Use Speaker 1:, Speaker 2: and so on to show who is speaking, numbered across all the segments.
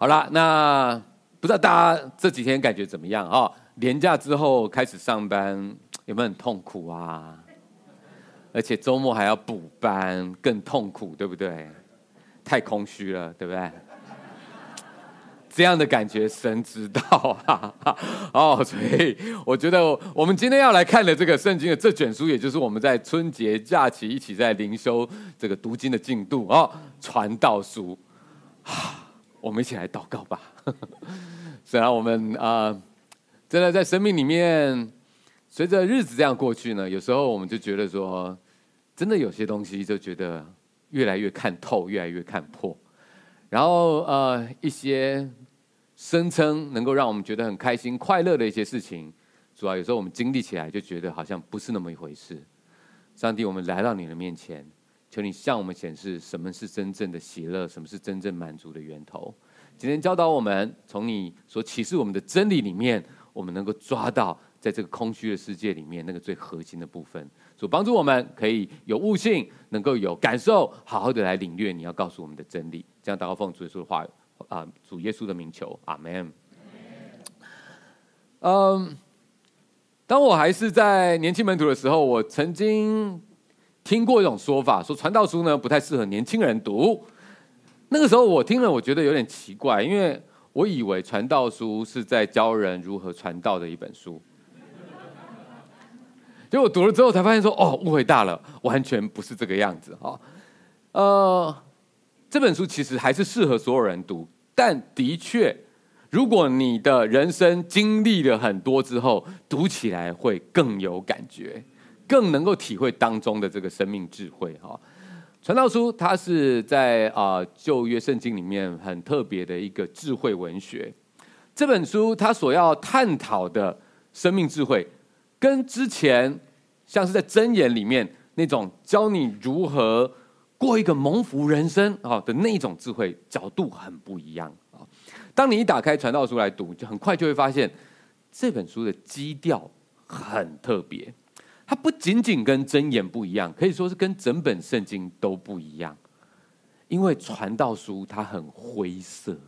Speaker 1: 好了，那不知道大家这几天感觉怎么样啊？年假之后开始上班，有没有很痛苦啊？而且周末还要补班，更痛苦，对不对？太空虚了，对不对？这样的感觉，神知道啊！哦，所以我觉得我们今天要来看的这个圣经的这卷书，也就是我们在春节假期一起在灵修这个读经的进度哦，传道书啊。我们一起来祷告吧。虽然我们啊、真的在生命里面，随着日子这样过去呢，有时候我们就觉得说，真的有些东西就觉得越来越看透，越来越看破。然后呃，一些声称能够让我们觉得很开心、快乐的一些事情，主要有时候我们经历起来就觉得好像不是那么一回事。上帝，我们来到你的面前。求你向我们显示什么是真正的喜乐，什么是真正满足的源头。今天教导我们，从你所启示我们的真理里面，我们能够抓到在这个空虚的世界里面那个最核心的部分。主帮助我们可以有悟性，能够有感受，好好的来领略你要告诉我们的真理。这样祷告奉主耶稣的话啊，主耶稣的名求，阿门。嗯，当我还是在年轻门徒的时候，我曾经。听过一种说法，说传道书呢不太适合年轻人读。那个时候我听了，我觉得有点奇怪，因为我以为传道书是在教人如何传道的一本书。结果读了之后才发现说，哦，误会大了，完全不是这个样子啊。呃，这本书其实还是适合所有人读，但的确，如果你的人生经历了很多之后，读起来会更有感觉。更能够体会当中的这个生命智慧哈，传道书它是在啊旧约圣经里面很特别的一个智慧文学。这本书它所要探讨的生命智慧，跟之前像是在箴言里面那种教你如何过一个蒙福人生啊的那种智慧角度很不一样啊。当你一打开传道书来读，就很快就会发现这本书的基调很特别。它不仅仅跟箴言不一样，可以说是跟整本圣经都不一样。因为传道书它很灰色。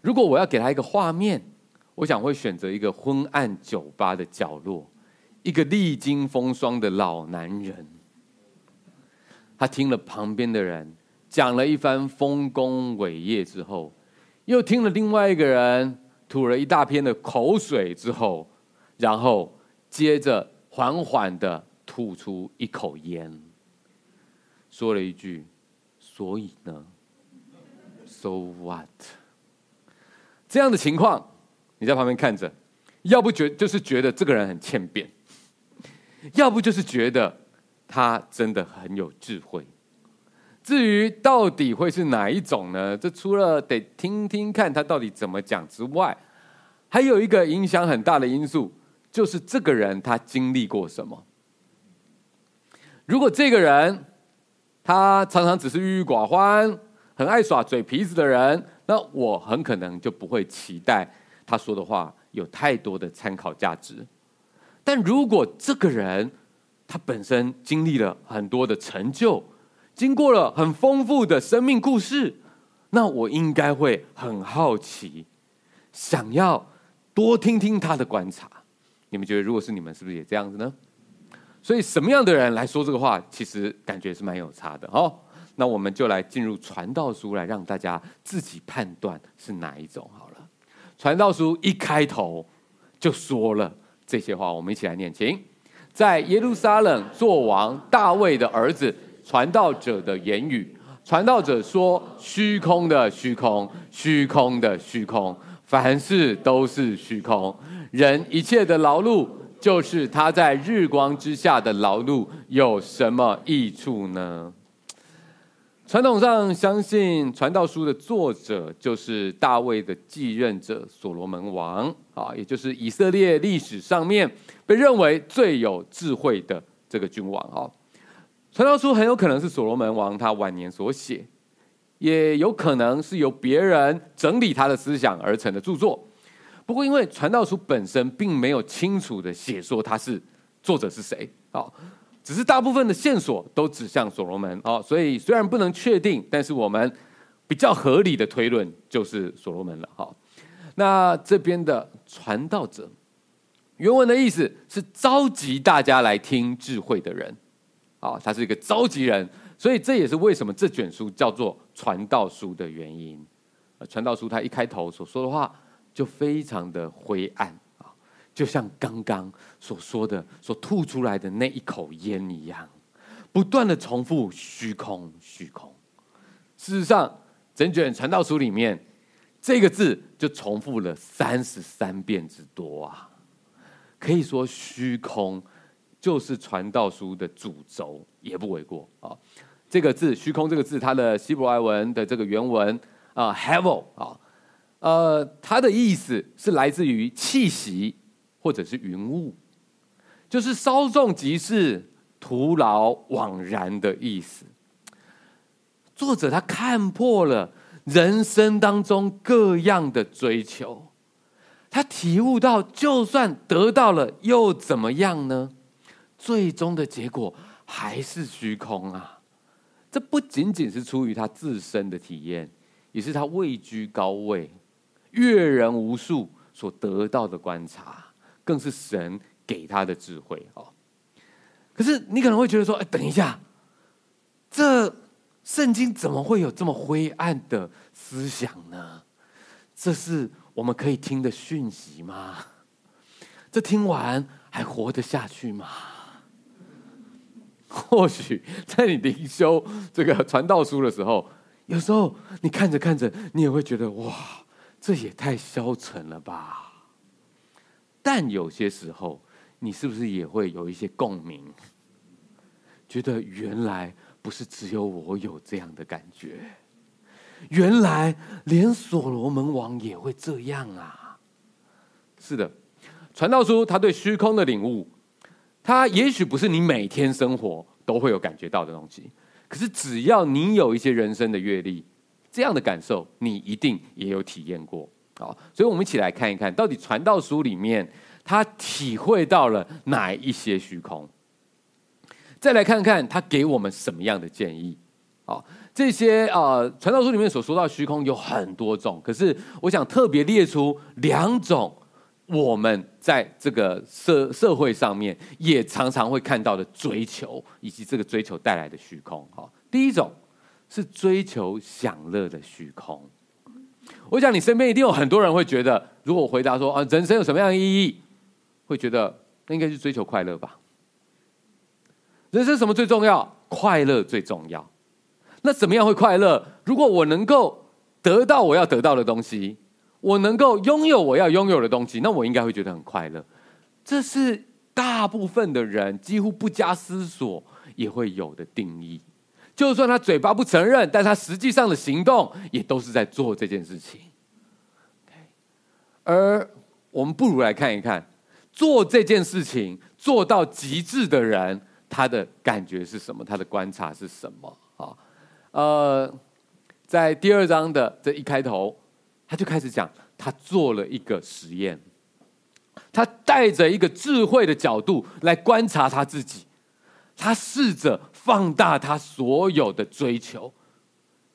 Speaker 1: 如果我要给他一个画面，我想会选择一个昏暗酒吧的角落，一个历经风霜的老男人。他听了旁边的人讲了一番丰功伟业之后，又听了另外一个人吐了一大片的口水之后，然后。接着缓缓的吐出一口烟，说了一句：“所以呢，So what？” 这样的情况，你在旁边看着，要不觉就是觉得这个人很欠扁，要不就是觉得他真的很有智慧。至于到底会是哪一种呢？这除了得听听看他到底怎么讲之外，还有一个影响很大的因素。就是这个人他经历过什么？如果这个人他常常只是郁郁寡欢、很爱耍嘴皮子的人，那我很可能就不会期待他说的话有太多的参考价值。但如果这个人他本身经历了很多的成就，经过了很丰富的生命故事，那我应该会很好奇，想要多听听他的观察。你们觉得，如果是你们，是不是也这样子呢？所以，什么样的人来说这个话，其实感觉是蛮有差的哦。那我们就来进入传道书，来让大家自己判断是哪一种好了。传道书一开头就说了这些话，我们一起来念，请。在耶路撒冷做王大卫的儿子传道者的言语，传道者说：虚空的虚空，虚空的虚空，凡事都是虚空。人一切的劳碌，就是他在日光之下的劳碌，有什么益处呢？传统上相信传道书的作者就是大卫的继任者所罗门王啊，也就是以色列历史上面被认为最有智慧的这个君王啊。传道书很有可能是所罗门王他晚年所写，也有可能是由别人整理他的思想而成的著作。不过，因为传道书本身并没有清楚的写说他是作者是谁，好，只是大部分的线索都指向所罗门，哦，所以虽然不能确定，但是我们比较合理的推论就是所罗门了。哈，那这边的传道者，原文的意思是召集大家来听智慧的人。啊，他是一个召集人，所以这也是为什么这卷书叫做传道书的原因。传道书他一开头所说的话就非常的灰暗啊，就像刚刚所说的所吐出来的那一口烟一样，不断的重复虚空虚空。事实上，整卷传道书里面这个字就重复了三十三遍之多啊，可以说虚空就是传道书的主轴，也不为过啊。这个字“虚空”这个字，它的希伯来文的这个原文。啊 hevel 啊，呃，它的意思是来自于气息或者是云雾，就是稍纵即逝、徒劳枉然的意思。作者他看破了人生当中各样的追求，他体悟到，就算得到了又怎么样呢？最终的结果还是虚空啊！这不仅仅是出于他自身的体验。也是他位居高位、阅人无数所得到的观察，更是神给他的智慧哦。可是你可能会觉得说：“哎，等一下，这圣经怎么会有这么灰暗的思想呢？这是我们可以听的讯息吗？这听完还活得下去吗？”或许在你灵修这个传道书的时候。有时候你看着看着，你也会觉得哇，这也太消沉了吧。但有些时候，你是不是也会有一些共鸣？觉得原来不是只有我有这样的感觉，原来连所罗门王也会这样啊。是的，传道书他对虚空的领悟，他也许不是你每天生活都会有感觉到的东西。可是，只要你有一些人生的阅历，这样的感受，你一定也有体验过。好，所以我们一起来看一看到底传道书里面他体会到了哪一些虚空，再来看看他给我们什么样的建议。好，这些啊，传道书里面所说到虚空有很多种，可是我想特别列出两种。我们在这个社社会上面也常常会看到的追求，以及这个追求带来的虚空。哈，第一种是追求享乐的虚空。我想你身边一定有很多人会觉得，如果我回答说啊，人生有什么样的意义，会觉得那应该是追求快乐吧？人生什么最重要？快乐最重要。那怎么样会快乐？如果我能够得到我要得到的东西。我能够拥有我要拥有的东西，那我应该会觉得很快乐。这是大部分的人几乎不加思索也会有的定义。就算他嘴巴不承认，但他实际上的行动也都是在做这件事情。而我们不如来看一看，做这件事情做到极致的人，他的感觉是什么？他的观察是什么？啊，呃，在第二章的这一开头。他就开始讲，他做了一个实验，他带着一个智慧的角度来观察他自己，他试着放大他所有的追求，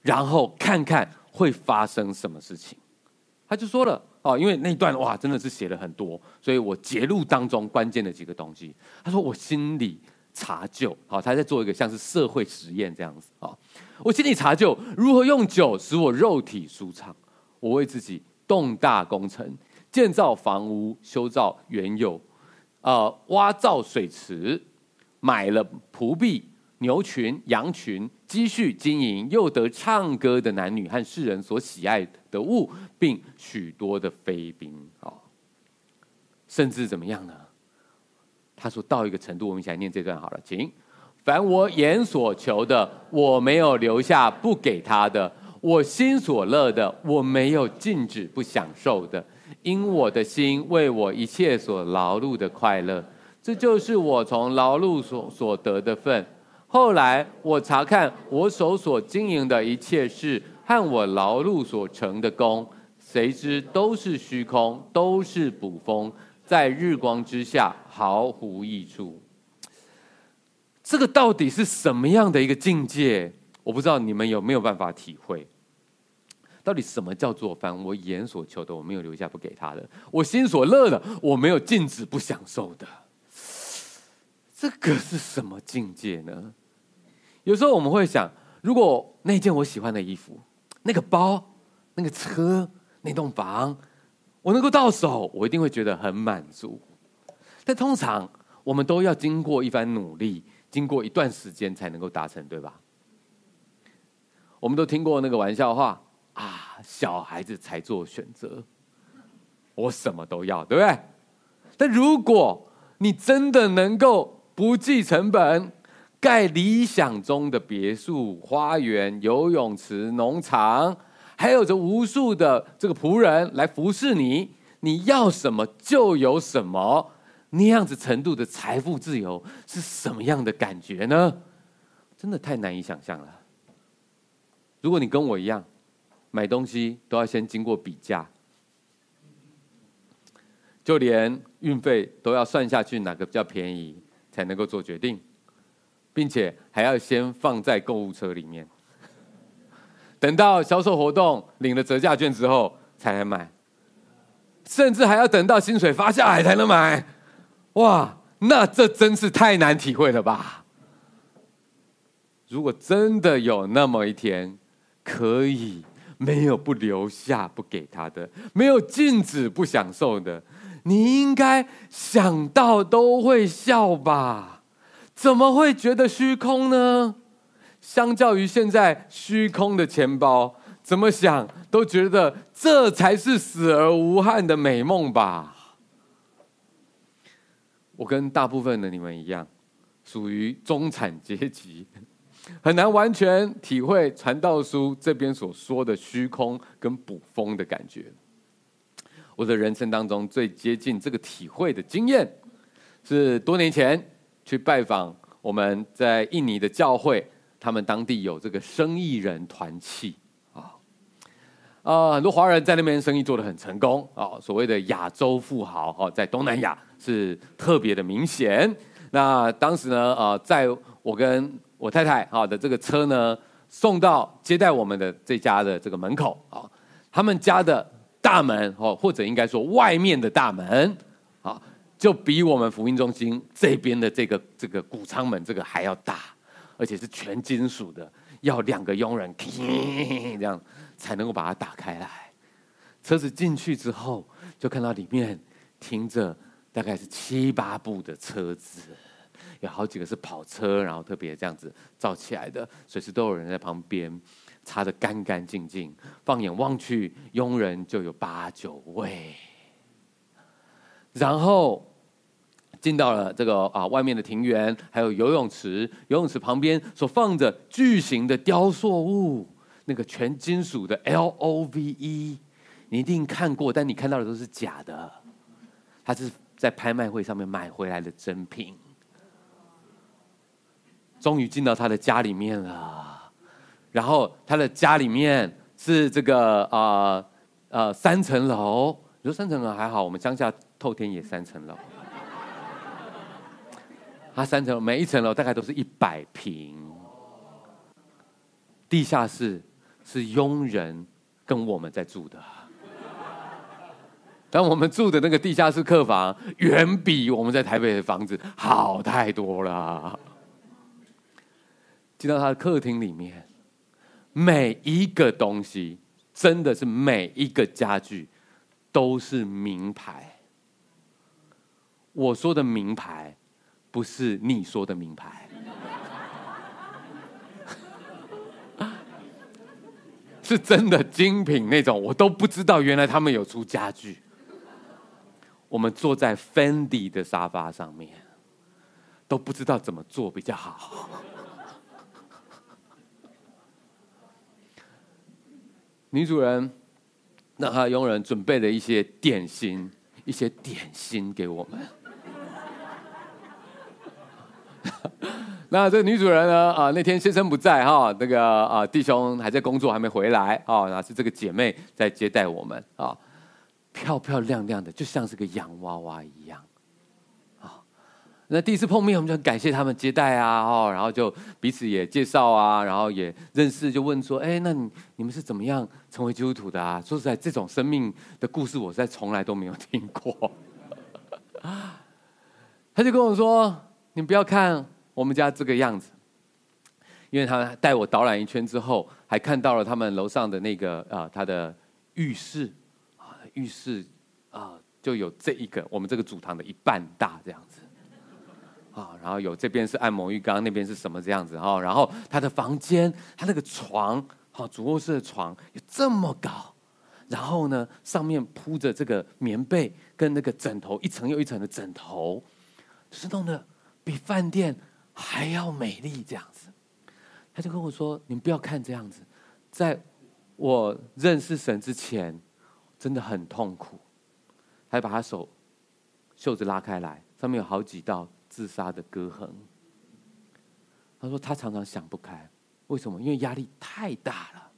Speaker 1: 然后看看会发生什么事情。他就说了哦，因为那段哇真的是写了很多，所以我节录当中关键的几个东西。他说我心里查究，好，他在做一个像是社会实验这样子啊，我心里查究如何用酒使我肉体舒畅。我为自己动大工程，建造房屋，修造原有，呃，挖造水池，买了蒲币、牛群、羊群，积蓄金银，又得唱歌的男女和世人所喜爱的物，并许多的妃嫔。啊，甚至怎么样呢？他说到一个程度，我们一起来念这段好了，请。凡我眼所求的，我没有留下不给他的。我心所乐的，我没有禁止不享受的，因我的心为我一切所劳碌的快乐，这就是我从劳碌所所得的份。后来我查看我手所经营的一切事和我劳碌所成的功，谁知都是虚空，都是捕风，在日光之下毫无益处。这个到底是什么样的一个境界？我不知道你们有没有办法体会。到底什么叫做凡我眼所求的，我没有留下不给他的；我心所乐的，我没有禁止不享受的。这个是什么境界呢？有时候我们会想，如果那件我喜欢的衣服、那个包、那个车、那栋房，我能够到手，我一定会觉得很满足。但通常我们都要经过一番努力，经过一段时间才能够达成，对吧？我们都听过那个玩笑话啊，小孩子才做选择，我什么都要，对不对？但如果你真的能够不计成本盖理想中的别墅、花园、游泳池、农场，还有着无数的这个仆人来服侍你，你要什么就有什么，那样子程度的财富自由是什么样的感觉呢？真的太难以想象了。如果你跟我一样，买东西都要先经过比价，就连运费都要算下去哪个比较便宜，才能够做决定，并且还要先放在购物车里面，等到销售活动领了折价券之后才能买，甚至还要等到薪水发下来才能买。哇，那这真是太难体会了吧？如果真的有那么一天，可以没有不留下不给他的，没有禁止不享受的，你应该想到都会笑吧？怎么会觉得虚空呢？相较于现在虚空的钱包，怎么想都觉得这才是死而无憾的美梦吧？我跟大部分的你们一样，属于中产阶级。很难完全体会传道书这边所说的虚空跟捕风的感觉。我的人生当中最接近这个体会的经验，是多年前去拜访我们在印尼的教会，他们当地有这个生意人团契啊，啊，很多华人在那边生意做得很成功啊，所谓的亚洲富豪哈，在东南亚是特别的明显。那当时呢，啊，在我跟我太太啊的这个车呢，送到接待我们的这家的这个门口啊，他们家的大门哦，或者应该说外面的大门，就比我们福音中心这边的这个这个谷仓门这个还要大，而且是全金属的，要两个佣人 这样才能够把它打开来。车子进去之后，就看到里面停着大概是七八部的车子。有好几个是跑车，然后特别这样子造起来的，随时都有人在旁边擦得干干净净。放眼望去，佣人就有八九位。然后进到了这个啊外面的庭园，还有游泳池，游泳池旁边所放着巨型的雕塑物，那个全金属的 LOVE，你一定看过，但你看到的都是假的，它是在拍卖会上面买回来的真品。终于进到他的家里面了，然后他的家里面是这个呃呃三层楼，你说三层楼还好，我们乡下透天也三层楼，他三层每一层楼大概都是一百平，地下室是佣人跟我们在住的，但我们住的那个地下室客房远比我们在台北的房子好太多了。进到他的客厅里面，每一个东西，真的是每一个家具，都是名牌。我说的名牌，不是你说的名牌，是真的精品那种。我都不知道原来他们有出家具。我们坐在 Fendi 的沙发上面，都不知道怎么做比较好。女主人让她佣人准备了一些点心，一些点心给我们。那这个女主人呢？啊，那天先生不在哈，那个啊弟兄还在工作，还没回来啊。那是这个姐妹在接待我们啊，漂漂亮亮的，就像是个洋娃娃一样啊。那第一次碰面，我们就很感谢他们接待啊，哦，然后就彼此也介绍啊，然后也认识，就问说，哎，那你你们是怎么样成为基督徒的啊？说实在，这种生命的故事，我在从来都没有听过。他就跟我说，你不要看我们家这个样子，因为他带我导览一圈之后，还看到了他们楼上的那个啊、他的浴室，浴室啊，就有这一个我们这个主堂的一半大这样子。啊，然后有这边是按摩浴缸，那边是什么这样子哈？然后他的房间，他那个床，好，主卧室的床有这么高，然后呢，上面铺着这个棉被跟那个枕头，一层又一层的枕头，就是弄得比饭店还要美丽这样子。他就跟我说：“你们不要看这样子，在我认识神之前，真的很痛苦。”他就把他手袖子拉开来，上面有好几道。自杀的割痕。他说他常常想不开，为什么？因为压力太大了。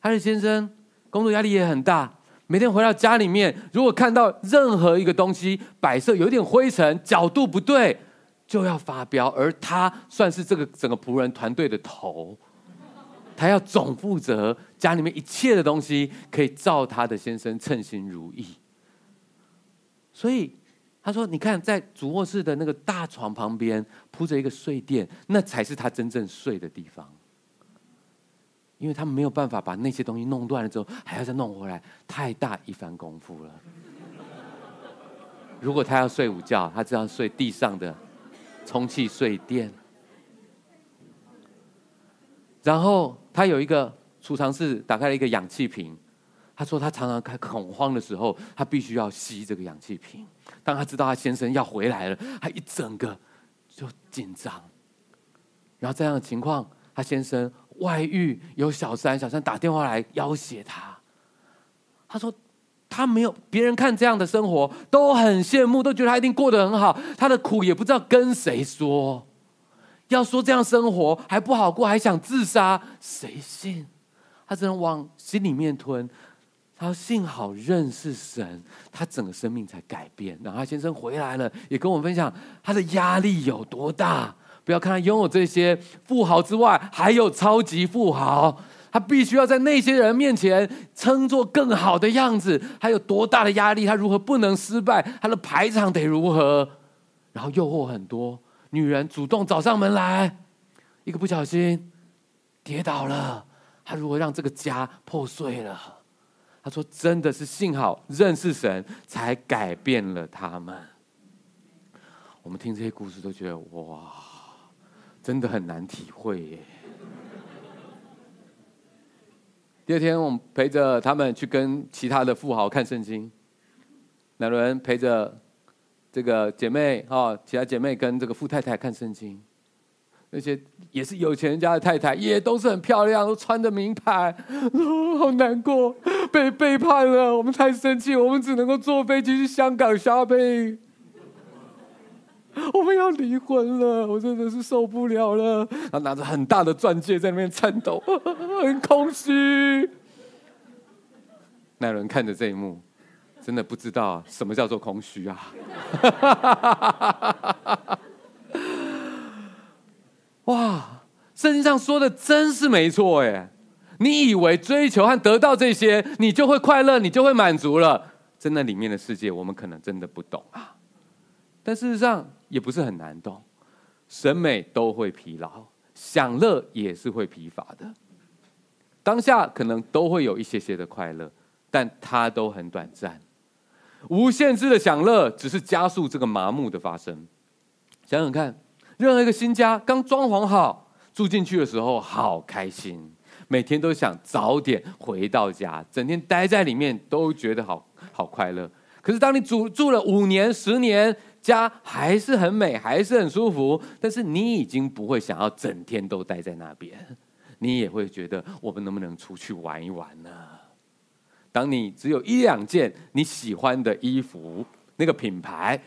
Speaker 1: 他的先生工作压力也很大，每天回到家里面，如果看到任何一个东西摆设有点灰尘、角度不对，就要发飙。而他算是这个整个仆人团队的头，他要总负责家里面一切的东西可以照他的先生称心如意。所以。他说：“你看，在主卧室的那个大床旁边铺着一个睡垫，那才是他真正睡的地方。因为他没有办法把那些东西弄断了之后，还要再弄回来，太大一番功夫了。如果他要睡午觉，他只要睡地上的充气睡垫。然后他有一个储藏室，打开了一个氧气瓶。他说他常常开恐慌的时候，他必须要吸这个氧气瓶。”当他知道他先生要回来了，他一整个就紧张。然后这样的情况，他先生外遇有小三，小三打电话来要挟他。他说他没有别人看这样的生活都很羡慕，都觉得他一定过得很好。他的苦也不知道跟谁说，要说这样生活还不好过，还想自杀，谁信？他只能往心里面吞。他幸好认识神，他整个生命才改变。然后他先生回来了，也跟我们分享他的压力有多大。不要看他拥有这些富豪之外，还有超级富豪，他必须要在那些人面前称作更好的样子。他有多大的压力？他如何不能失败？他的排场得如何？然后诱惑很多，女人主动找上门来，一个不小心跌倒了，他如何让这个家破碎了？他说：“真的是幸好认识神，才改变了他们。”我们听这些故事都觉得哇，真的很难体会耶。第二天，我们陪着他们去跟其他的富豪看圣经。乃伦陪着这个姐妹哈，其他姐妹跟这个富太太看圣经。那些也是有钱人家的太太，也都是很漂亮，都穿着名牌，好难过，被背叛了，我们太生气，我们只能够坐飞机去香港 shopping，我们要离婚了，我真的是受不了了。他拿着很大的钻戒在那边颤抖，很空虚。那人看着这一幕，真的不知道什么叫做空虚啊。哇，圣经上说的真是没错哎！你以为追求和得到这些，你就会快乐，你就会满足了？真的，里面的世界我们可能真的不懂啊。但事实上也不是很难懂，审美都会疲劳，享乐也是会疲乏的。当下可能都会有一些些的快乐，但它都很短暂。无限制的享乐只是加速这个麻木的发生。想想看。任何一个新家刚装潢好，住进去的时候好开心，每天都想早点回到家，整天待在里面都觉得好好快乐。可是当你住住了五年、十年，家还是很美，还是很舒服，但是你已经不会想要整天都待在那边，你也会觉得我们能不能出去玩一玩呢？当你只有一两件你喜欢的衣服，那个品牌。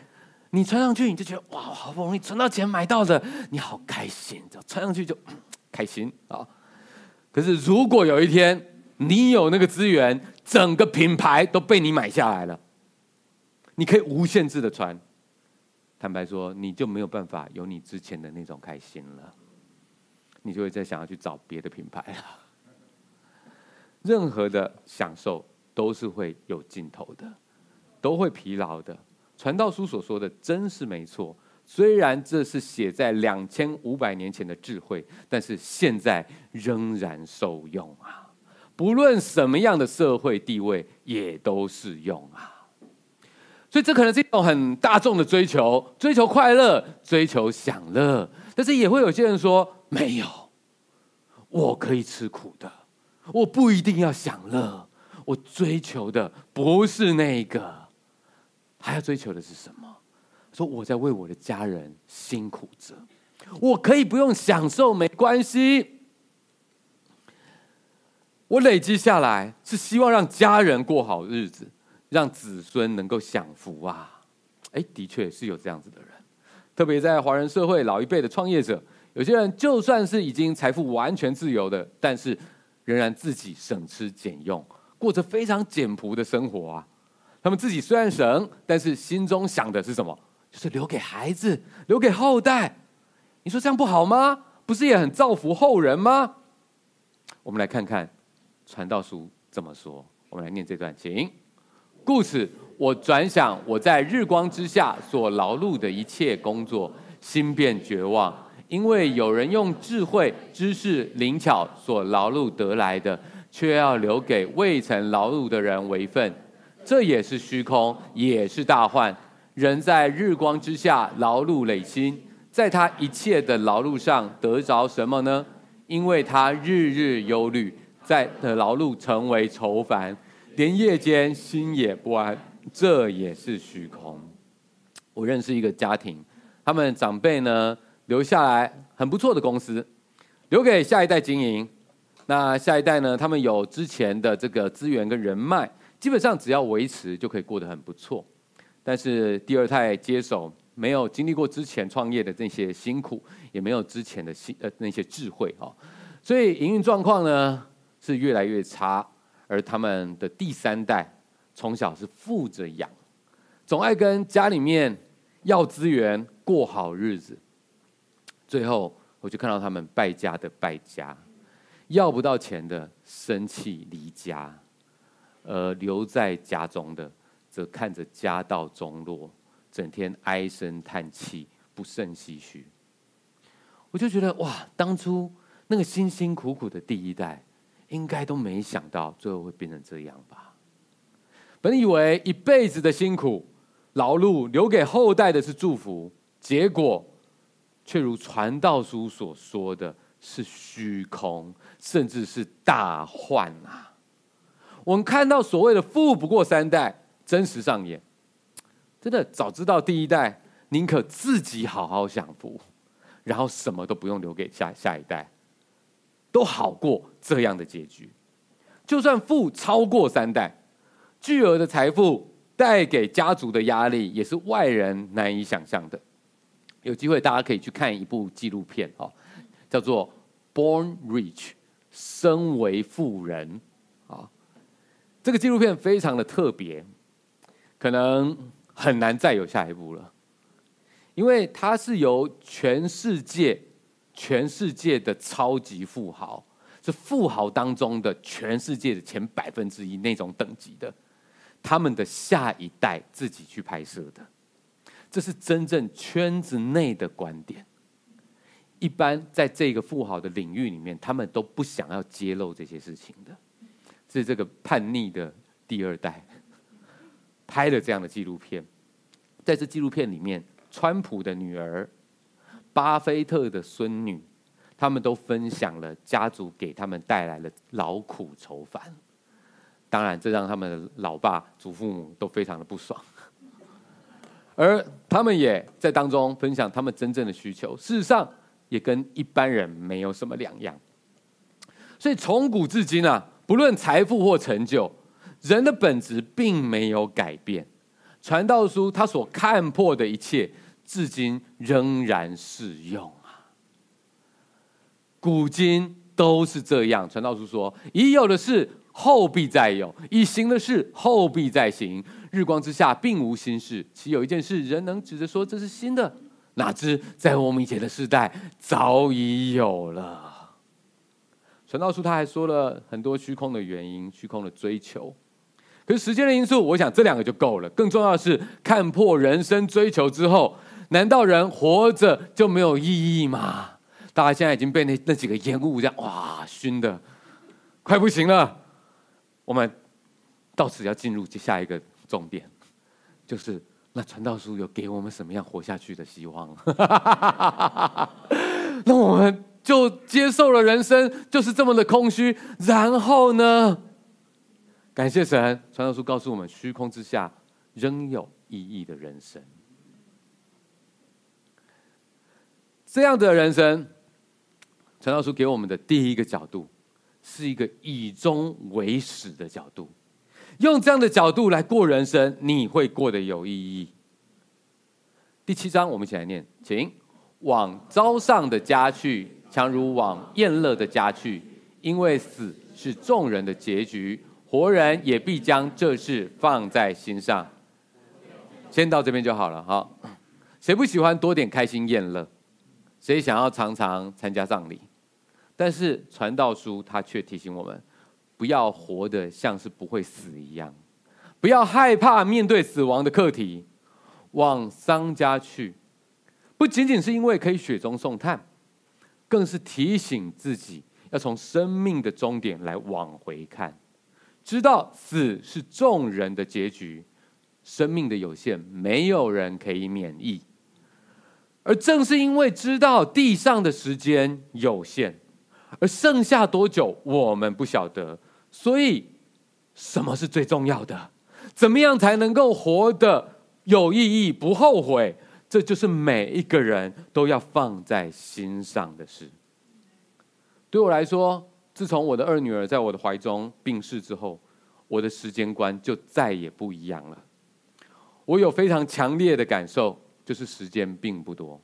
Speaker 1: 你穿上去，你就觉得哇，好不容易存到钱买到的，你好开心，就穿上去就 开心啊。可是如果有一天你有那个资源，整个品牌都被你买下来了，你可以无限制的穿，坦白说，你就没有办法有你之前的那种开心了，你就会再想要去找别的品牌了。任何的享受都是会有尽头的，都会疲劳的。传道书所说的真是没错，虽然这是写在两千五百年前的智慧，但是现在仍然受用啊！不论什么样的社会地位，也都适用啊。所以这可能是一种很大众的追求，追求快乐，追求享乐。但是也会有些人说，没有，我可以吃苦的，我不一定要享乐。我追求的不是那个，还要追求的是什么？说我在为我的家人辛苦着，我可以不用享受，没关系。我累积下来是希望让家人过好日子。让子孙能够享福啊！哎，的确是有这样子的人，特别在华人社会，老一辈的创业者，有些人就算是已经财富完全自由的，但是仍然自己省吃俭用，过着非常简朴的生活啊。他们自己虽然省，但是心中想的是什么？就是留给孩子，留给后代。你说这样不好吗？不是也很造福后人吗？我们来看看传道书怎么说。我们来念这段，请。故此，我转想我在日光之下所劳碌的一切工作，心便绝望，因为有人用智慧、知识、灵巧所劳碌得来的，却要留给未曾劳碌的人为分，这也是虚空，也是大患。人在日光之下劳碌累辛，在他一切的劳碌上得着什么呢？因为他日日忧虑，在的劳碌成为愁烦。连夜间心也不安，这也是虚空。我认识一个家庭，他们长辈呢留下来很不错的公司，留给下一代经营。那下一代呢，他们有之前的这个资源跟人脉，基本上只要维持就可以过得很不错。但是第二代接手，没有经历过之前创业的那些辛苦，也没有之前的辛呃那些智慧哈，所以营运状况呢是越来越差。而他们的第三代从小是富着养，总爱跟家里面要资源过好日子。最后，我就看到他们败家的败家，要不到钱的生气离家，而留在家中的则看着家道中落，整天唉声叹气，不胜唏嘘。我就觉得哇，当初那个辛辛苦苦的第一代。应该都没想到最后会变成这样吧？本以为一辈子的辛苦劳碌留给后代的是祝福，结果却如传道书所说的是虚空，甚至是大患啊！我们看到所谓的“富不过三代”真实上演，真的早知道第一代宁可自己好好享福，然后什么都不用留给下下一代。都好过这样的结局，就算富超过三代，巨额的财富带给家族的压力也是外人难以想象的。有机会大家可以去看一部纪录片哦，叫做《Born Rich》，身为富人啊。这个纪录片非常的特别，可能很难再有下一部了，因为它是由全世界。全世界的超级富豪，是富豪当中的全世界的前百分之一那种等级的，他们的下一代自己去拍摄的，这是真正圈子内的观点。一般在这个富豪的领域里面，他们都不想要揭露这些事情的。是这个叛逆的第二代拍了这样的纪录片，在这纪录片里面，川普的女儿。巴菲特的孙女，他们都分享了家族给他们带来的劳苦愁烦。当然，这让他们的老爸、祖父母都非常的不爽。而他们也在当中分享他们真正的需求，事实上也跟一般人没有什么两样。所以从古至今啊，不论财富或成就，人的本质并没有改变。传道书他所看破的一切。至今仍然适用啊！古今都是这样。传道书说：“已有的事后必再有，已行的事后必再行。日光之下并无新事，岂有一件事人能指着说这是新的？哪知在我们以前的世代早已有了。传道书他还说了很多虚空的原因，虚空的追求。可是时间的因素，我想这两个就够了。更重要的是，看破人生追求之后，难道人活着就没有意义吗？大家现在已经被那那几个烟雾这样哇熏的，快不行了。我们到此要进入接下一个重点，就是那传道书有给我们什么样活下去的希望？那我们就接受了人生就是这么的空虚，然后呢？感谢神，传道书告诉我们：虚空之下仍有意义的人生。这样的人生，陈道书给我们的第一个角度，是一个以终为始的角度。用这样的角度来过人生，你会过得有意义。第七章，我们一起来念，请往昭丧的家去，强如往宴乐的家去，因为死是众人的结局。活人也必将这事放在心上。先到这边就好了。哈，谁不喜欢多点开心宴乐？谁想要常常参加葬礼？但是传道书他却提醒我们，不要活得像是不会死一样，不要害怕面对死亡的课题。往丧家去，不仅仅是因为可以雪中送炭，更是提醒自己要从生命的终点来往回看。知道死是众人的结局，生命的有限，没有人可以免疫。而正是因为知道地上的时间有限，而剩下多久我们不晓得，所以什么是最重要的？怎么样才能够活得有意义、不后悔？这就是每一个人都要放在心上的事。对我来说。自从我的二女儿在我的怀中病逝之后，我的时间观就再也不一样了。我有非常强烈的感受，就是时间并不多，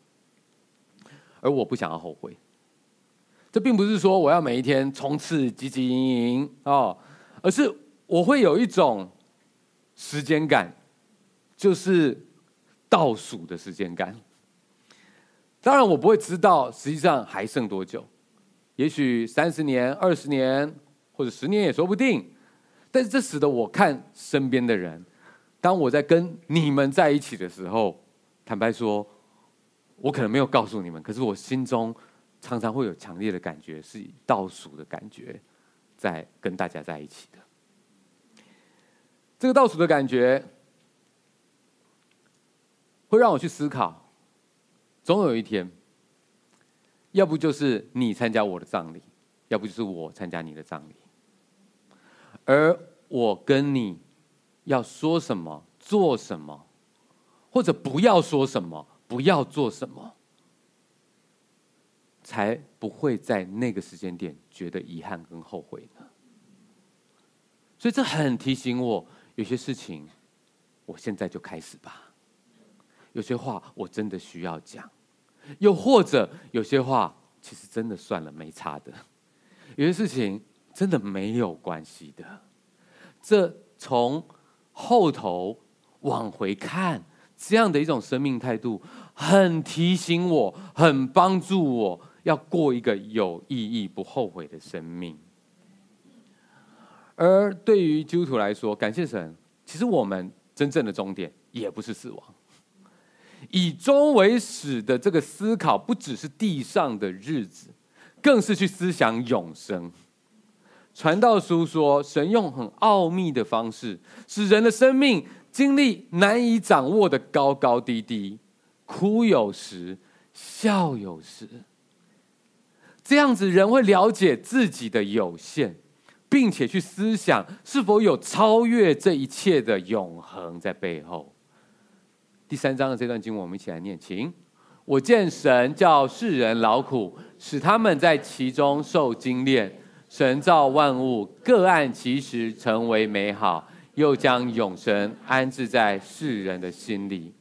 Speaker 1: 而我不想要后悔。这并不是说我要每一天冲刺、汲汲营营哦，而是我会有一种时间感，就是倒数的时间感。当然，我不会知道实际上还剩多久。也许三十年、二十年，或者十年也说不定。但是这使得我看身边的人，当我在跟你们在一起的时候，坦白说，我可能没有告诉你们，可是我心中常常会有强烈的感觉，是以倒数的感觉，在跟大家在一起的。这个倒数的感觉，会让我去思考，总有一天。要不就是你参加我的葬礼，要不就是我参加你的葬礼。而我跟你要说什么、做什么，或者不要说什么、不要做什么，才不会在那个时间点觉得遗憾跟后悔呢？所以这很提醒我，有些事情，我现在就开始吧。有些话我真的需要讲。又或者有些话，其实真的算了，没差的；有些事情真的没有关系的。这从后头往回看，这样的一种生命态度，很提醒我，很帮助我，要过一个有意义、不后悔的生命。而对于基督徒来说，感谢神，其实我们真正的终点也不是死亡。以终为始的这个思考，不只是地上的日子，更是去思想永生。传道书说，神用很奥秘的方式，使人的生命经历难以掌握的高高低低，哭有时，笑有时。这样子，人会了解自己的有限，并且去思想是否有超越这一切的永恒在背后。第三章的这段经文，我们一起来念，请。我见神叫世人劳苦，使他们在其中受精炼。神造万物，各按其时成为美好，又将永生安置在世人的心里。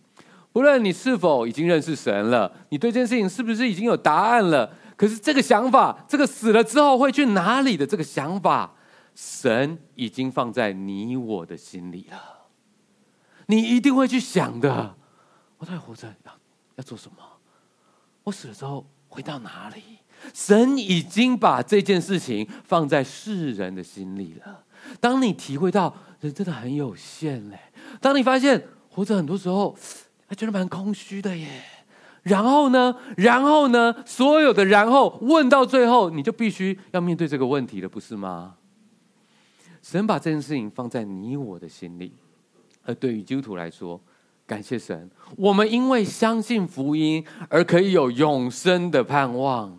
Speaker 1: 无论你是否已经认识神了，你对这件事情是不是已经有答案了？可是这个想法，这个死了之后会去哪里的这个想法，神已经放在你我的心里了。你一定会去想的。我到底活着要要做什么？我死了之后回到哪里？神已经把这件事情放在世人的心里了。当你体会到人真的很有限嘞，当你发现活着很多时候还觉得蛮空虚的耶。然后呢？然后呢？所有的然后问到最后，你就必须要面对这个问题了，不是吗？神把这件事情放在你我的心里，而对于基督徒来说，感谢神，我们因为相信福音而可以有永生的盼望。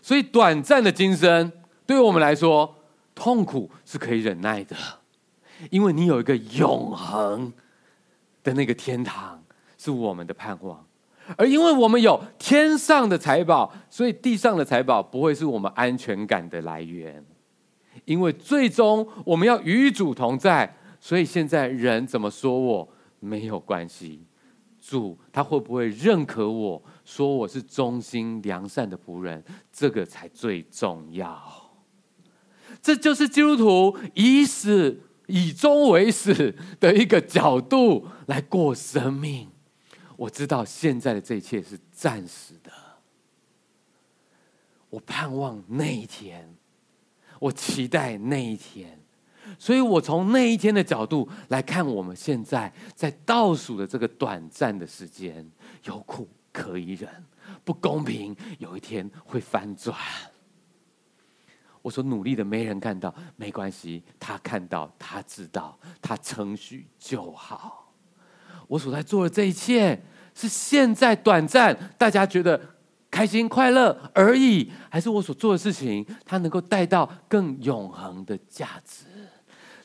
Speaker 1: 所以短暂的今生，对于我们来说，痛苦是可以忍耐的，因为你有一个永恒的那个天堂，是我们的盼望。而因为我们有天上的财宝，所以地上的财宝不会是我们安全感的来源。因为最终我们要与主同在，所以现在人怎么说我没有关系。主他会不会认可我说我是忠心良善的仆人，这个才最重要。这就是基督徒以死以终为始的一个角度来过生命。我知道现在的这一切是暂时的，我盼望那一天，我期待那一天，所以我从那一天的角度来看，我们现在在倒数的这个短暂的时间，有苦可以忍，不公平有一天会翻转。我所努力的没人看到，没关系，他看到，他知道，他称许就好。我所在做的这一切。是现在短暂，大家觉得开心快乐而已，还是我所做的事情，它能够带到更永恒的价值？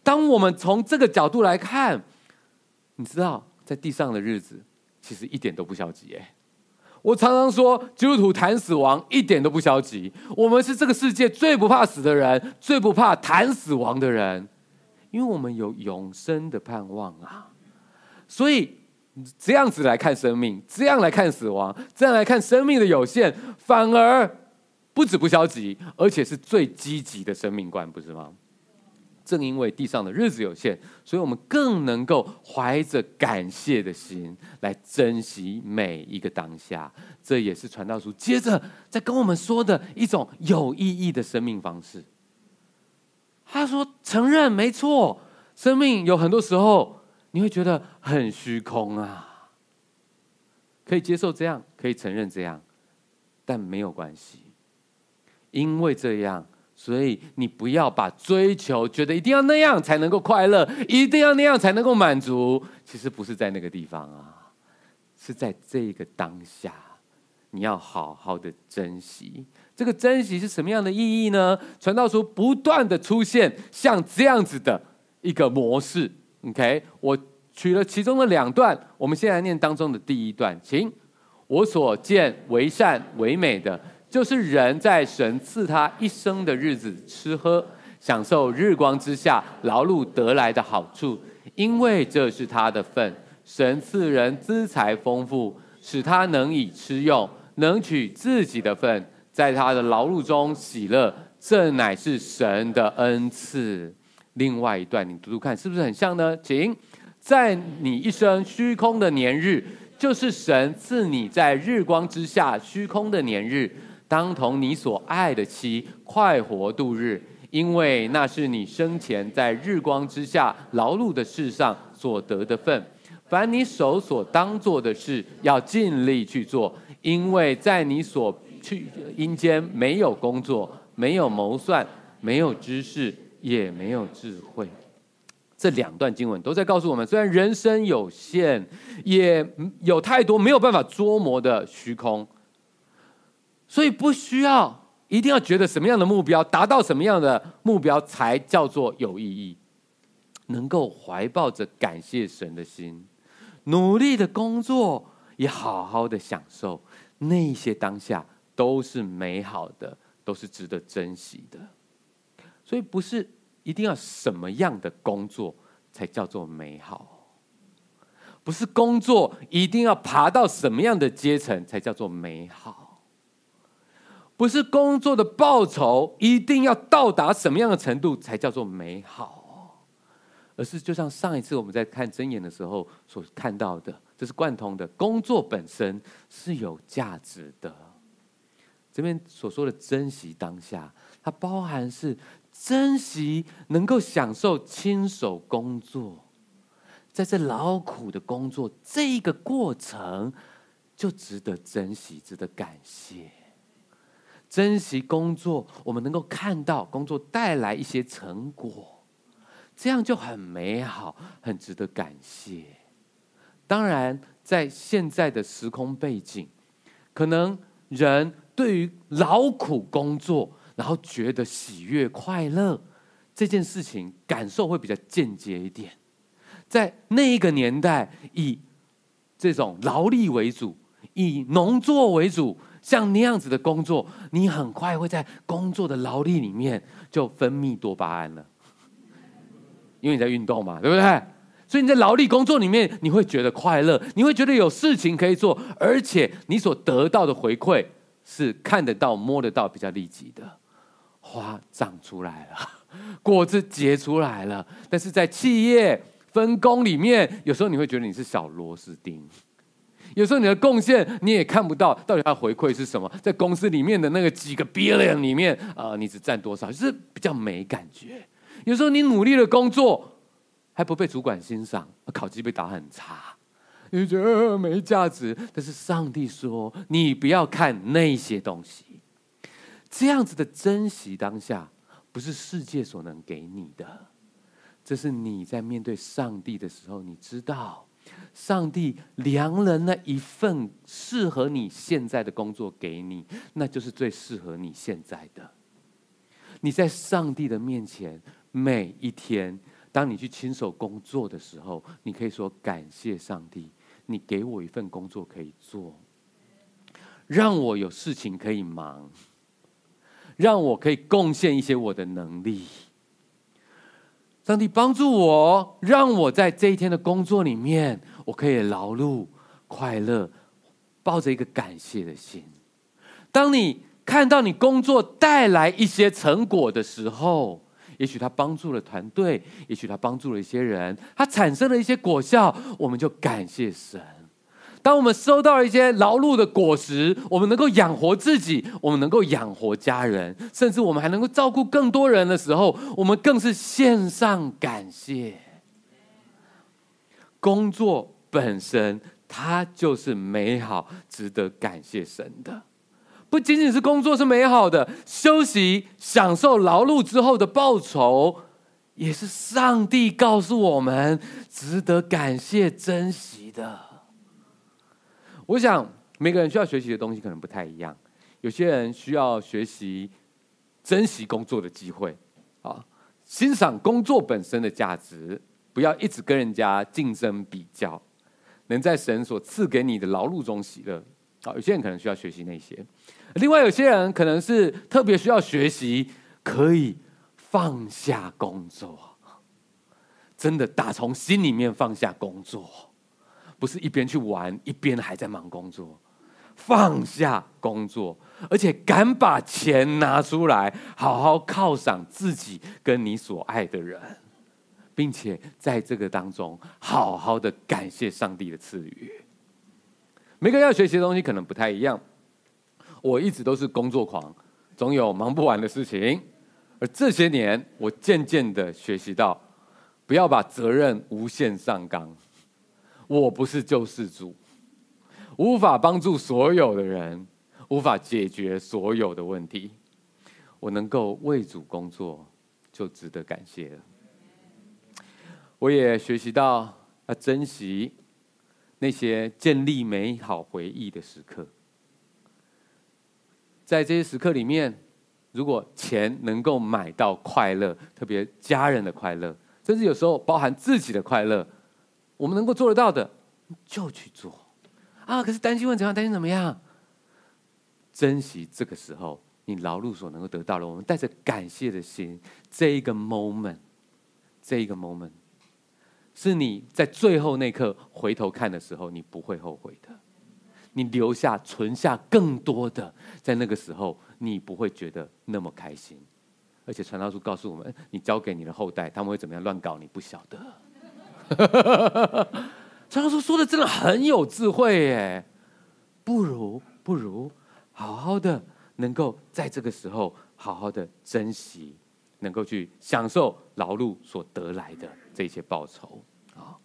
Speaker 1: 当我们从这个角度来看，你知道，在地上的日子其实一点都不消极。哎，我常常说，基督徒谈死亡一点都不消极。我们是这个世界最不怕死的人，最不怕谈死亡的人，因为我们有永生的盼望啊。所以。这样子来看生命，这样来看死亡，这样来看生命的有限，反而不止不消极，而且是最积极的生命观，不是吗？正因为地上的日子有限，所以我们更能够怀着感谢的心来珍惜每一个当下。这也是传道书接着在跟我们说的一种有意义的生命方式。他说：“承认没错，生命有很多时候。”你会觉得很虚空啊，可以接受这样，可以承认这样，但没有关系，因为这样，所以你不要把追求觉得一定要那样才能够快乐，一定要那样才能够满足，其实不是在那个地方啊，是在这个当下，你要好好的珍惜。这个珍惜是什么样的意义呢？传道书不断的出现像这样子的一个模式。OK，我取了其中的两段，我们先来念当中的第一段，请。我所见为善为美的，就是人在神赐他一生的日子吃喝，享受日光之下劳碌得来的好处，因为这是他的份。神赐人资财丰富，使他能以吃用，能取自己的份，在他的劳碌中喜乐，这乃是神的恩赐。另外一段，你读读看，是不是很像呢？请，在你一生虚空的年日，就是神赐你在日光之下虚空的年日，当同你所爱的妻快活度日，因为那是你生前在日光之下劳碌的事上所得的份。凡你手所当做的事，要尽力去做，因为在你所去阴间没有工作，没有谋算，没有知识。也没有智慧，这两段经文都在告诉我们：虽然人生有限，也有太多没有办法捉摸的虚空，所以不需要一定要觉得什么样的目标，达到什么样的目标才叫做有意义。能够怀抱着感谢神的心，努力的工作，也好好的享受那些当下，都是美好的，都是值得珍惜的。所以不是一定要什么样的工作才叫做美好，不是工作一定要爬到什么样的阶层才叫做美好，不是工作的报酬一定要到达什么样的程度才叫做美好，而是就像上一次我们在看真言的时候所看到的，这是贯通的。工作本身是有价值的。这边所说的珍惜当下，它包含是珍惜能够享受亲手工作，在这劳苦的工作这一个过程，就值得珍惜，值得感谢。珍惜工作，我们能够看到工作带来一些成果，这样就很美好，很值得感谢。当然，在现在的时空背景，可能人。对于劳苦工作，然后觉得喜悦快乐这件事情，感受会比较间接一点。在那一个年代，以这种劳力为主，以农作为主，像那样子的工作，你很快会在工作的劳力里面就分泌多巴胺了，因为你在运动嘛，对不对？所以你在劳力工作里面，你会觉得快乐，你会觉得有事情可以做，而且你所得到的回馈。是看得到、摸得到、比较立即的，花长出来了，果子结出来了。但是在企业分工里面，有时候你会觉得你是小螺丝钉，有时候你的贡献你也看不到，到底它回馈是什么？在公司里面的那个几个 billion 里面，啊、你只占多少？就是比较没感觉。有时候你努力的工作还不被主管欣赏，考绩被打很差。你觉得没价值，但是上帝说：“你不要看那些东西，这样子的珍惜当下，不是世界所能给你的。这是你在面对上帝的时候，你知道，上帝量了那一份适合你现在的工作给你，那就是最适合你现在的。你在上帝的面前，每一天，当你去亲手工作的时候，你可以说感谢上帝。”你给我一份工作可以做，让我有事情可以忙，让我可以贡献一些我的能力。上帝帮助我，让我在这一天的工作里面，我可以劳碌快乐，抱着一个感谢的心。当你看到你工作带来一些成果的时候，也许他帮助了团队，也许他帮助了一些人，他产生了一些果效，我们就感谢神。当我们收到一些劳碌的果实，我们能够养活自己，我们能够养活家人，甚至我们还能够照顾更多人的时候，我们更是献上感谢。工作本身，它就是美好，值得感谢神的。不仅仅是工作是美好的，休息、享受劳碌之后的报酬，也是上帝告诉我们值得感谢、珍惜的。我想每个人需要学习的东西可能不太一样，有些人需要学习珍惜工作的机会，啊，欣赏工作本身的价值，不要一直跟人家竞争比较，能在神所赐给你的劳碌中喜乐。啊，有些人可能需要学习那些。另外，有些人可能是特别需要学习，可以放下工作，真的打从心里面放下工作，不是一边去玩一边还在忙工作，放下工作，而且敢把钱拿出来，好好犒赏自己跟你所爱的人，并且在这个当中好好的感谢上帝的赐予。每个人要学习的东西可能不太一样。我一直都是工作狂，总有忙不完的事情。而这些年，我渐渐的学习到，不要把责任无限上纲。我不是救世主，无法帮助所有的人，无法解决所有的问题。我能够为主工作，就值得感谢了。我也学习到要珍惜那些建立美好回忆的时刻。在这些时刻里面，如果钱能够买到快乐，特别家人的快乐，甚至有时候包含自己的快乐，我们能够做得到的，就去做啊！可是担心会怎样？担心怎么样？珍惜这个时候你劳碌所能够得到的，我们带着感谢的心，这一个 moment，这一个 moment，是你在最后那刻回头看的时候，你不会后悔的。你留下、存下更多的，在那个时候，你不会觉得那么开心，而且传道书告诉我们，你交给你的后代，他们会怎么样乱搞，你不晓得。传道书说的真的很有智慧耶，不如不如好好的能够在这个时候好好的珍惜，能够去享受劳碌所得来的这些报酬啊，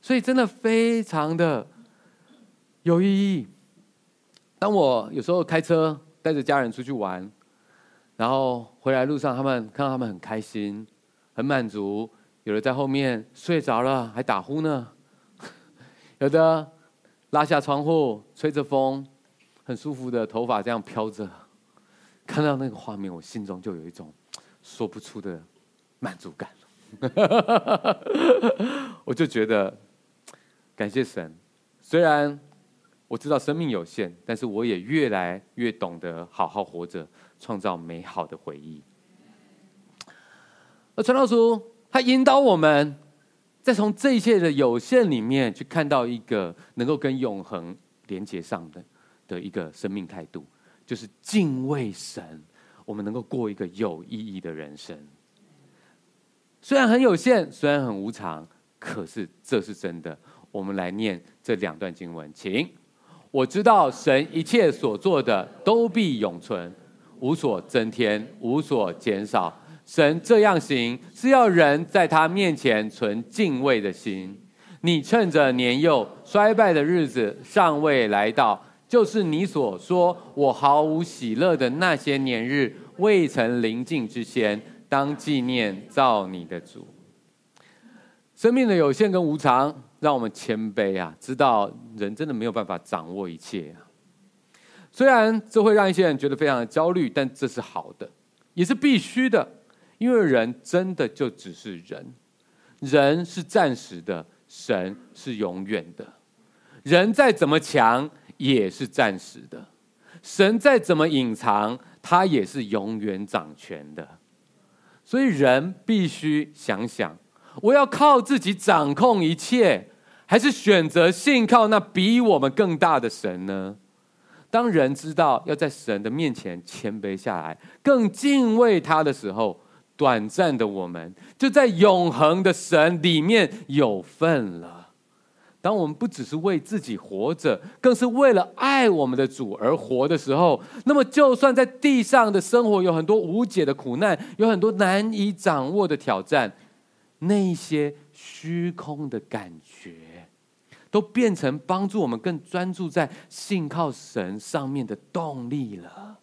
Speaker 1: 所以真的非常的有意义。当我有时候开车带着家人出去玩，然后回来路上，他们看到他们很开心、很满足，有的在后面睡着了还打呼呢，有的拉下窗户吹着风，很舒服的头发这样飘着，看到那个画面，我心中就有一种说不出的满足感。我就觉得感谢神，虽然。我知道生命有限，但是我也越来越懂得好好活着，创造美好的回忆。而传道书，他引导我们，再从这一切的有限里面去看到一个能够跟永恒连接上的的一个生命态度，就是敬畏神，我们能够过一个有意义的人生。虽然很有限，虽然很无常，可是这是真的。我们来念这两段经文，请。我知道神一切所做的都必永存，无所增添，无所减少。神这样行，是要人在他面前存敬畏的心。你趁着年幼衰败的日子尚未来到，就是你所说我毫无喜乐的那些年日未曾临近之前，当纪念造你的主。生命的有限跟无常。让我们谦卑啊，知道人真的没有办法掌握一切啊。虽然这会让一些人觉得非常的焦虑，但这是好的，也是必须的，因为人真的就只是人，人是暂时的，神是永远的。人再怎么强，也是暂时的；神再怎么隐藏，他也是永远掌权的。所以人必须想想。我要靠自己掌控一切，还是选择信靠那比我们更大的神呢？当人知道要在神的面前谦卑下来，更敬畏他的时候，短暂的我们就在永恒的神里面有份了。当我们不只是为自己活着，更是为了爱我们的主而活的时候，那么就算在地上的生活有很多无解的苦难，有很多难以掌握的挑战。那些虚空的感觉，都变成帮助我们更专注在信靠神上面的动力了。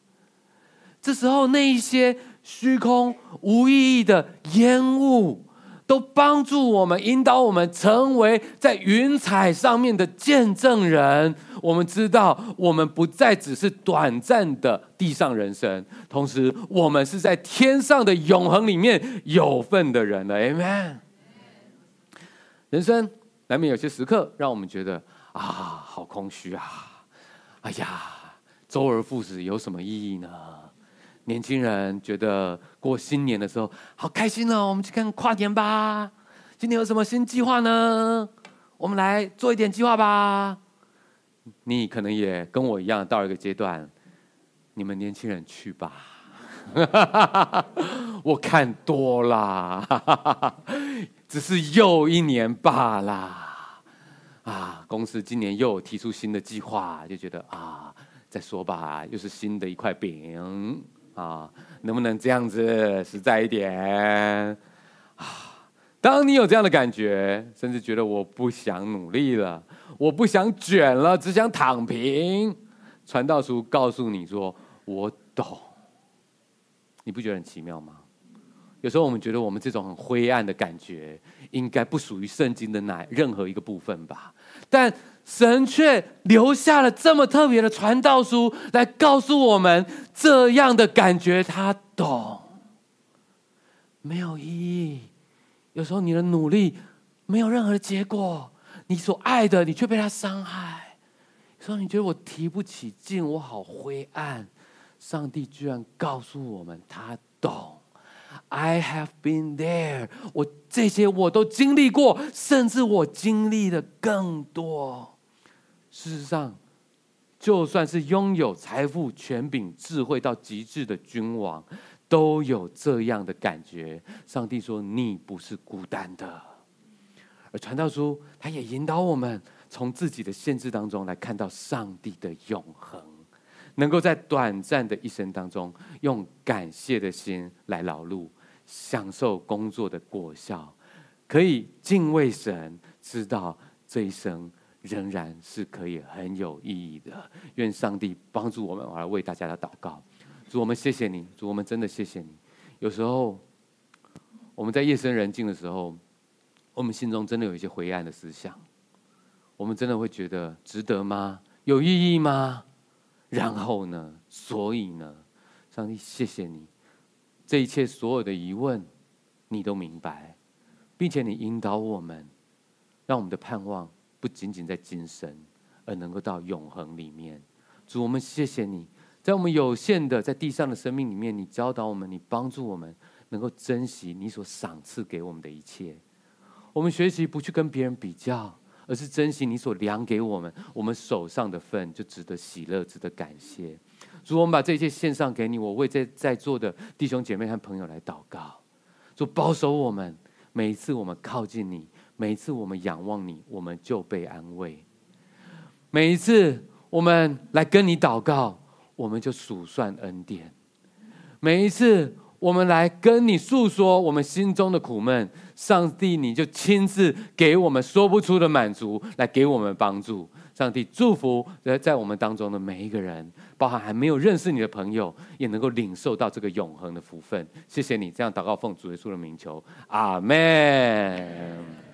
Speaker 1: 这时候，那一些虚空无意义的烟雾，都帮助我们引导我们成为在云彩上面的见证人。我们知道，我们不再只是短暂的地上人生，同时我们是在天上的永恒里面有份的人了。Amen。人生难免有些时刻让我们觉得啊，好空虚啊！哎呀，周而复始有什么意义呢？年轻人觉得过新年的时候好开心哦，我们去看跨年吧。今年有什么新计划呢？我们来做一点计划吧。你可能也跟我一样到一个阶段，你们年轻人去吧，我看多啦，只是又一年罢了。啊，公司今年又提出新的计划，就觉得啊，再说吧，又是新的一块饼啊，能不能这样子实在一点啊？当你有这样的感觉，甚至觉得我不想努力了，我不想卷了，只想躺平。传道书告诉你说：“我懂。”你不觉得很奇妙吗？有时候我们觉得我们这种很灰暗的感觉，应该不属于圣经的哪任何一个部分吧？但神却留下了这么特别的传道书，来告诉我们这样的感觉，他懂，没有意义。有时候你的努力没有任何的结果，你所爱的你却被他伤害。有时候你觉得我提不起劲，我好灰暗。上帝居然告诉我们，他懂。I have been there，我这些我都经历过，甚至我经历的更多。事实上，就算是拥有财富、权柄、智慧到极致的君王。都有这样的感觉。上帝说：“你不是孤单的。”而传道书他也引导我们从自己的限制当中来看到上帝的永恒，能够在短暂的一生当中用感谢的心来劳碌，享受工作的果效，可以敬畏神，知道这一生仍然是可以很有意义的。愿上帝帮助我们，我来为大家的祷告。主，我们谢谢你。主，我们真的谢谢你。有时候我们在夜深人静的时候，我们心中真的有一些灰暗的思想，我们真的会觉得值得吗？有意义吗？然后呢？所以呢？上帝，谢谢你。这一切所有的疑问，你都明白，并且你引导我们，让我们的盼望不仅仅在今生，而能够到永恒里面。主，我们谢谢你，在我们有限的在地上的生命里面，你教导我们，你帮助我们，能够珍惜你所赏赐给我们的一切。我们学习不去跟别人比较，而是珍惜你所量给我们，我们手上的份就值得喜乐，值得感谢。主，我们把这一切献上给你。我为在在座的弟兄姐妹和朋友来祷告。主，保守我们，每一次我们靠近你，每一次我们仰望你，我们就被安慰。每一次我们来跟你祷告，我们就数算恩典。每一次我们来跟你诉说我们心中的苦闷，上帝你就亲自给我们说不出的满足，来给我们帮助。上帝祝福在在我们当中的每一个人，包含还没有认识你的朋友，也能够领受到这个永恒的福分。谢谢你这样祷告，奉主耶稣的名求，阿门。